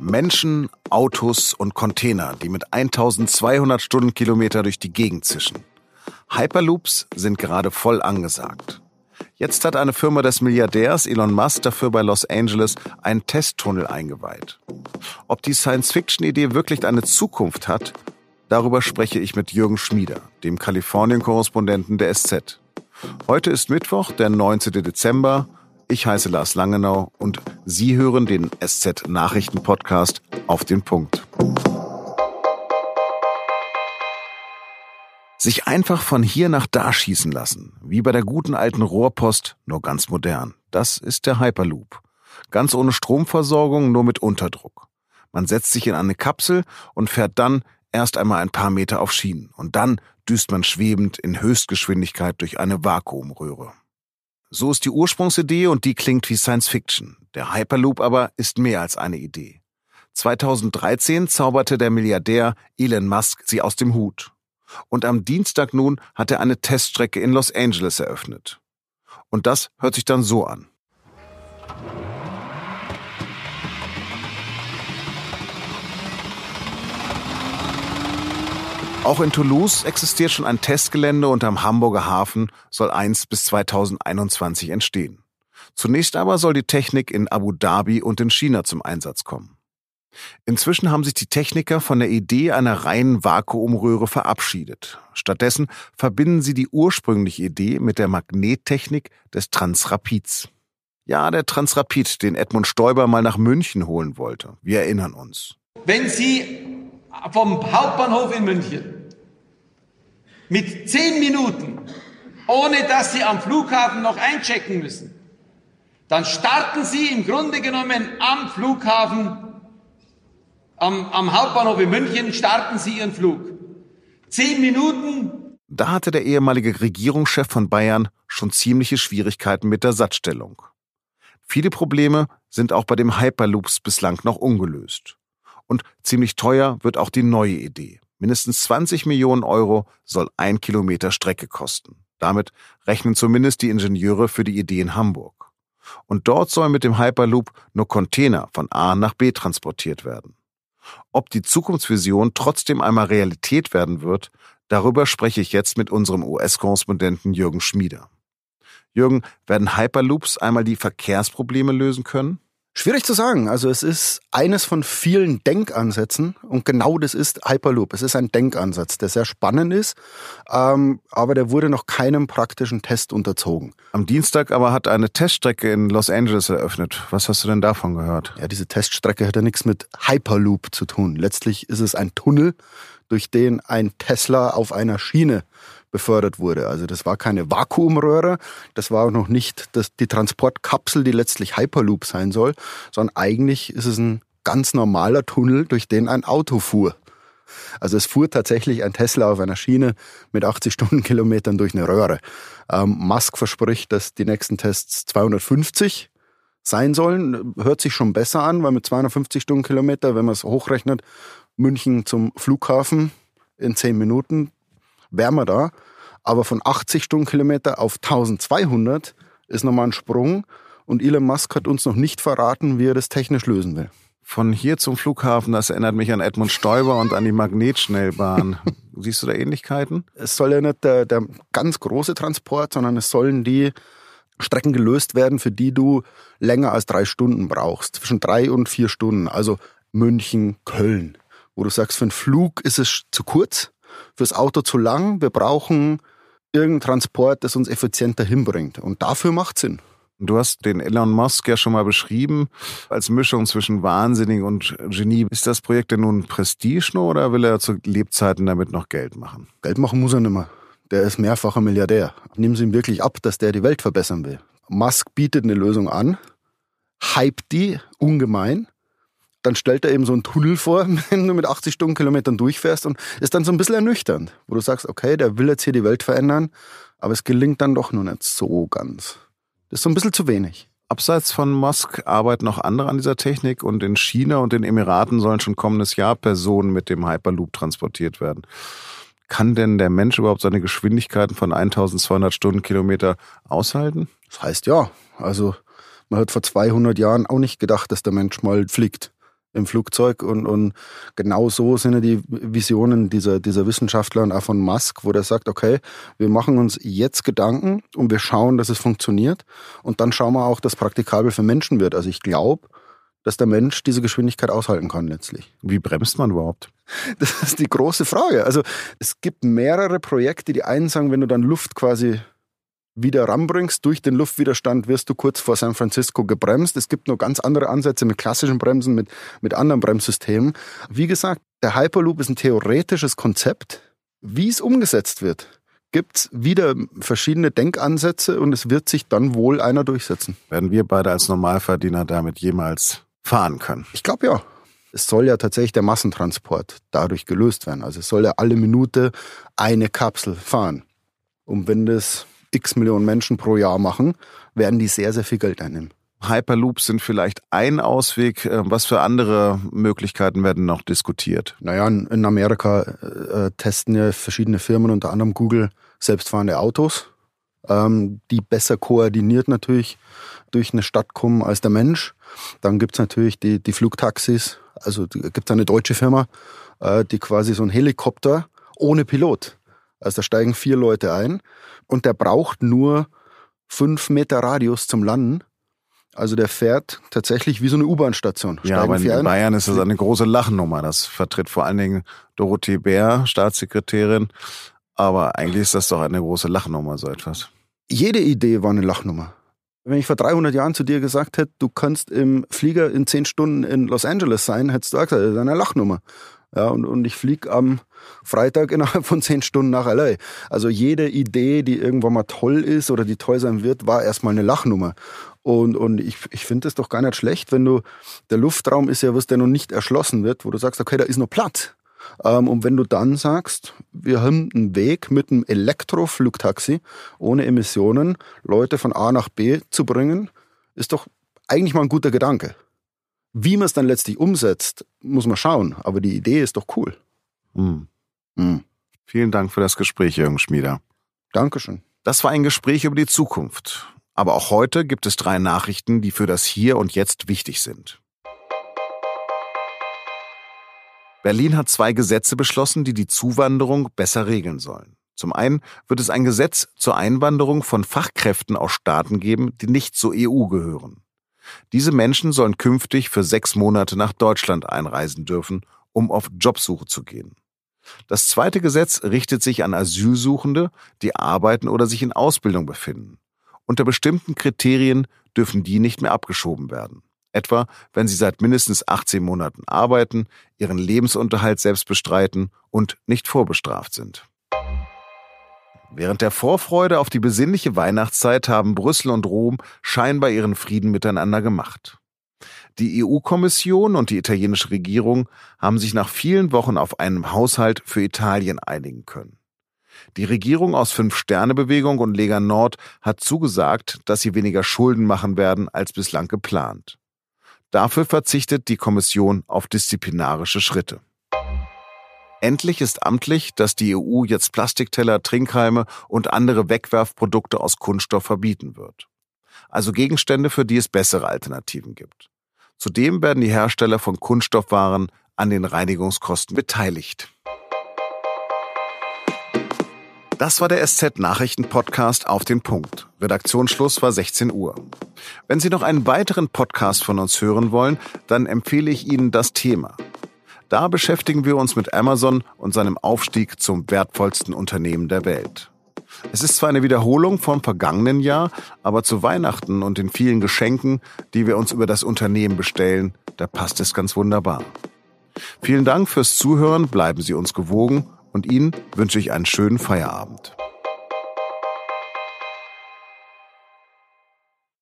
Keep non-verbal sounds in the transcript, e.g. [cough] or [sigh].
Menschen, Autos und Container, die mit 1200 Stundenkilometer durch die Gegend zischen. Hyperloops sind gerade voll angesagt. Jetzt hat eine Firma des Milliardärs Elon Musk dafür bei Los Angeles einen Testtunnel eingeweiht. Ob die Science-Fiction-Idee wirklich eine Zukunft hat, darüber spreche ich mit Jürgen Schmieder, dem Kalifornien-Korrespondenten der SZ. Heute ist Mittwoch, der 19. Dezember. Ich heiße Lars Langenau und Sie hören den SZ Nachrichten Podcast auf den Punkt. Sich einfach von hier nach da schießen lassen, wie bei der guten alten Rohrpost, nur ganz modern. Das ist der Hyperloop. Ganz ohne Stromversorgung, nur mit Unterdruck. Man setzt sich in eine Kapsel und fährt dann erst einmal ein paar Meter auf Schienen und dann düst man schwebend in Höchstgeschwindigkeit durch eine Vakuumröhre. So ist die Ursprungsidee und die klingt wie Science Fiction. Der Hyperloop aber ist mehr als eine Idee. 2013 zauberte der Milliardär Elon Musk sie aus dem Hut. Und am Dienstag nun hat er eine Teststrecke in Los Angeles eröffnet. Und das hört sich dann so an. Auch in Toulouse existiert schon ein Testgelände und am Hamburger Hafen soll eins bis 2021 entstehen. Zunächst aber soll die Technik in Abu Dhabi und in China zum Einsatz kommen. Inzwischen haben sich die Techniker von der Idee einer reinen Vakuumröhre verabschiedet. Stattdessen verbinden sie die ursprüngliche Idee mit der Magnettechnik des Transrapids. Ja, der Transrapid, den Edmund Stoiber mal nach München holen wollte. Wir erinnern uns. Wenn Sie vom Hauptbahnhof in München mit zehn Minuten, ohne dass Sie am Flughafen noch einchecken müssen, dann starten Sie im Grunde genommen am Flughafen am, am Hauptbahnhof in München starten Sie Ihren Flug. Zehn Minuten. Da hatte der ehemalige Regierungschef von Bayern schon ziemliche Schwierigkeiten mit der Satzstellung. Viele Probleme sind auch bei dem Hyperloops bislang noch ungelöst. Und ziemlich teuer wird auch die neue Idee. Mindestens 20 Millionen Euro soll ein Kilometer Strecke kosten. Damit rechnen zumindest die Ingenieure für die Idee in Hamburg. Und dort sollen mit dem Hyperloop nur Container von A nach B transportiert werden. Ob die Zukunftsvision trotzdem einmal Realität werden wird, darüber spreche ich jetzt mit unserem US-Korrespondenten Jürgen Schmieder. Jürgen, werden Hyperloops einmal die Verkehrsprobleme lösen können? Schwierig zu sagen. Also es ist eines von vielen Denkansätzen und genau das ist Hyperloop. Es ist ein Denkansatz, der sehr spannend ist, ähm, aber der wurde noch keinem praktischen Test unterzogen. Am Dienstag aber hat eine Teststrecke in Los Angeles eröffnet. Was hast du denn davon gehört? Ja, diese Teststrecke hat ja nichts mit Hyperloop zu tun. Letztlich ist es ein Tunnel, durch den ein Tesla auf einer Schiene befördert wurde. Also das war keine Vakuumröhre, das war auch noch nicht das, die Transportkapsel, die letztlich Hyperloop sein soll, sondern eigentlich ist es ein ganz normaler Tunnel, durch den ein Auto fuhr. Also es fuhr tatsächlich ein Tesla auf einer Schiene mit 80 Stundenkilometern durch eine Röhre. Ähm, Musk verspricht, dass die nächsten Tests 250 sein sollen. Hört sich schon besser an, weil mit 250 Stundenkilometer, wenn man es hochrechnet, München zum Flughafen in 10 Minuten, wären wir da. Aber von 80 Stundenkilometer auf 1200 ist nochmal ein Sprung. Und Elon Musk hat uns noch nicht verraten, wie er das technisch lösen will. Von hier zum Flughafen, das erinnert mich an Edmund Stoiber und an die Magnetschnellbahn. [laughs] Siehst du da Ähnlichkeiten? Es soll ja nicht der, der ganz große Transport, sondern es sollen die Strecken gelöst werden, für die du länger als drei Stunden brauchst. Zwischen drei und vier Stunden. Also München, Köln. Wo du sagst, für einen Flug ist es zu kurz fürs Auto zu lang. Wir brauchen irgendeinen Transport, das uns effizienter hinbringt. Und dafür macht Sinn. Du hast den Elon Musk ja schon mal beschrieben als Mischung zwischen Wahnsinnig und Genie. Ist das Projekt denn nun Prestige nur oder will er zu Lebzeiten damit noch Geld machen? Geld machen muss er nicht mehr. Der ist mehrfacher Milliardär. Nehmen Sie ihm wirklich ab, dass der die Welt verbessern will. Musk bietet eine Lösung an, hypt die ungemein dann stellt er eben so einen Tunnel vor, [laughs] wenn du mit 80 Stundenkilometern durchfährst und ist dann so ein bisschen ernüchternd, wo du sagst, okay, der will jetzt hier die Welt verändern, aber es gelingt dann doch nur nicht so ganz. Das ist so ein bisschen zu wenig. Abseits von Musk arbeiten noch andere an dieser Technik und in China und den Emiraten sollen schon kommendes Jahr Personen mit dem Hyperloop transportiert werden. Kann denn der Mensch überhaupt seine Geschwindigkeiten von 1200 Stundenkilometer aushalten? Das heißt ja. Also man hat vor 200 Jahren auch nicht gedacht, dass der Mensch mal fliegt. Im Flugzeug und, und genau so sind ja die Visionen dieser, dieser Wissenschaftler und auch von Musk, wo der sagt, okay, wir machen uns jetzt Gedanken und wir schauen, dass es funktioniert und dann schauen wir auch, dass praktikabel für Menschen wird. Also ich glaube, dass der Mensch diese Geschwindigkeit aushalten kann letztlich. Wie bremst man überhaupt? [laughs] Das ist die große Frage. Also es gibt mehrere Projekte, die einen sagen, wenn du dann Luft quasi wieder ranbringst. Durch den Luftwiderstand wirst du kurz vor San Francisco gebremst. Es gibt noch ganz andere Ansätze mit klassischen Bremsen, mit, mit anderen Bremssystemen. Wie gesagt, der Hyperloop ist ein theoretisches Konzept. Wie es umgesetzt wird, gibt es wieder verschiedene Denkansätze und es wird sich dann wohl einer durchsetzen. Werden wir beide als Normalverdiener damit jemals fahren können? Ich glaube ja. Es soll ja tatsächlich der Massentransport dadurch gelöst werden. Also es soll ja alle Minute eine Kapsel fahren. Und wenn das x Millionen Menschen pro Jahr machen, werden die sehr, sehr viel Geld einnehmen. Hyperloops sind vielleicht ein Ausweg. Äh, was für andere Möglichkeiten werden noch diskutiert? Naja, in Amerika äh, testen ja verschiedene Firmen, unter anderem Google, selbstfahrende Autos, ähm, die besser koordiniert natürlich durch eine Stadt kommen als der Mensch. Dann gibt's natürlich die, die Flugtaxis. Also gibt eine deutsche Firma, äh, die quasi so ein Helikopter ohne Pilot. Also da steigen vier Leute ein und der braucht nur fünf Meter Radius zum Landen. Also der fährt tatsächlich wie so eine U-Bahn-Station. Ja, aber in Bayern ist das eine große Lachnummer. Das vertritt vor allen Dingen Dorothee Bär, Staatssekretärin. Aber eigentlich ist das doch eine große Lachnummer, so etwas. Jede Idee war eine Lachnummer. Wenn ich vor 300 Jahren zu dir gesagt hätte, du kannst im Flieger in zehn Stunden in Los Angeles sein, hättest du gesagt, das ist eine Lachnummer. Ja, und, und ich fliege am Freitag [laughs] innerhalb von zehn Stunden nach LA. Also jede Idee, die irgendwann mal toll ist oder die toll sein wird, war erstmal eine Lachnummer. Und, und ich, ich finde es doch gar nicht schlecht, wenn du, der Luftraum ist ja was, der noch nicht erschlossen wird, wo du sagst, okay, da ist noch Platz. Ähm, und wenn du dann sagst, wir haben einen Weg mit einem Elektroflugtaxi ohne Emissionen, Leute von A nach B zu bringen, ist doch eigentlich mal ein guter Gedanke. Wie man es dann letztlich umsetzt, muss man schauen. Aber die Idee ist doch cool. Mhm. Mhm. Vielen Dank für das Gespräch, Jürgen Schmieder. Dankeschön. Das war ein Gespräch über die Zukunft. Aber auch heute gibt es drei Nachrichten, die für das Hier und Jetzt wichtig sind. Berlin hat zwei Gesetze beschlossen, die die Zuwanderung besser regeln sollen. Zum einen wird es ein Gesetz zur Einwanderung von Fachkräften aus Staaten geben, die nicht zur EU gehören. Diese Menschen sollen künftig für sechs Monate nach Deutschland einreisen dürfen, um auf Jobsuche zu gehen. Das zweite Gesetz richtet sich an Asylsuchende, die arbeiten oder sich in Ausbildung befinden. Unter bestimmten Kriterien dürfen die nicht mehr abgeschoben werden. Etwa, wenn sie seit mindestens 18 Monaten arbeiten, ihren Lebensunterhalt selbst bestreiten und nicht vorbestraft sind. Während der Vorfreude auf die besinnliche Weihnachtszeit haben Brüssel und Rom scheinbar ihren Frieden miteinander gemacht. Die EU-Kommission und die italienische Regierung haben sich nach vielen Wochen auf einen Haushalt für Italien einigen können. Die Regierung aus Fünf-Sterne-Bewegung und Lega Nord hat zugesagt, dass sie weniger Schulden machen werden als bislang geplant. Dafür verzichtet die Kommission auf disziplinarische Schritte. Endlich ist amtlich, dass die EU jetzt Plastikteller, Trinkhalme und andere Wegwerfprodukte aus Kunststoff verbieten wird. Also Gegenstände, für die es bessere Alternativen gibt. Zudem werden die Hersteller von Kunststoffwaren an den Reinigungskosten beteiligt. Das war der SZ-Nachrichten-Podcast auf den Punkt. Redaktionsschluss war 16 Uhr. Wenn Sie noch einen weiteren Podcast von uns hören wollen, dann empfehle ich Ihnen das Thema. Da beschäftigen wir uns mit Amazon und seinem Aufstieg zum wertvollsten Unternehmen der Welt. Es ist zwar eine Wiederholung vom vergangenen Jahr, aber zu Weihnachten und den vielen Geschenken, die wir uns über das Unternehmen bestellen, da passt es ganz wunderbar. Vielen Dank fürs Zuhören, bleiben Sie uns gewogen und Ihnen wünsche ich einen schönen Feierabend.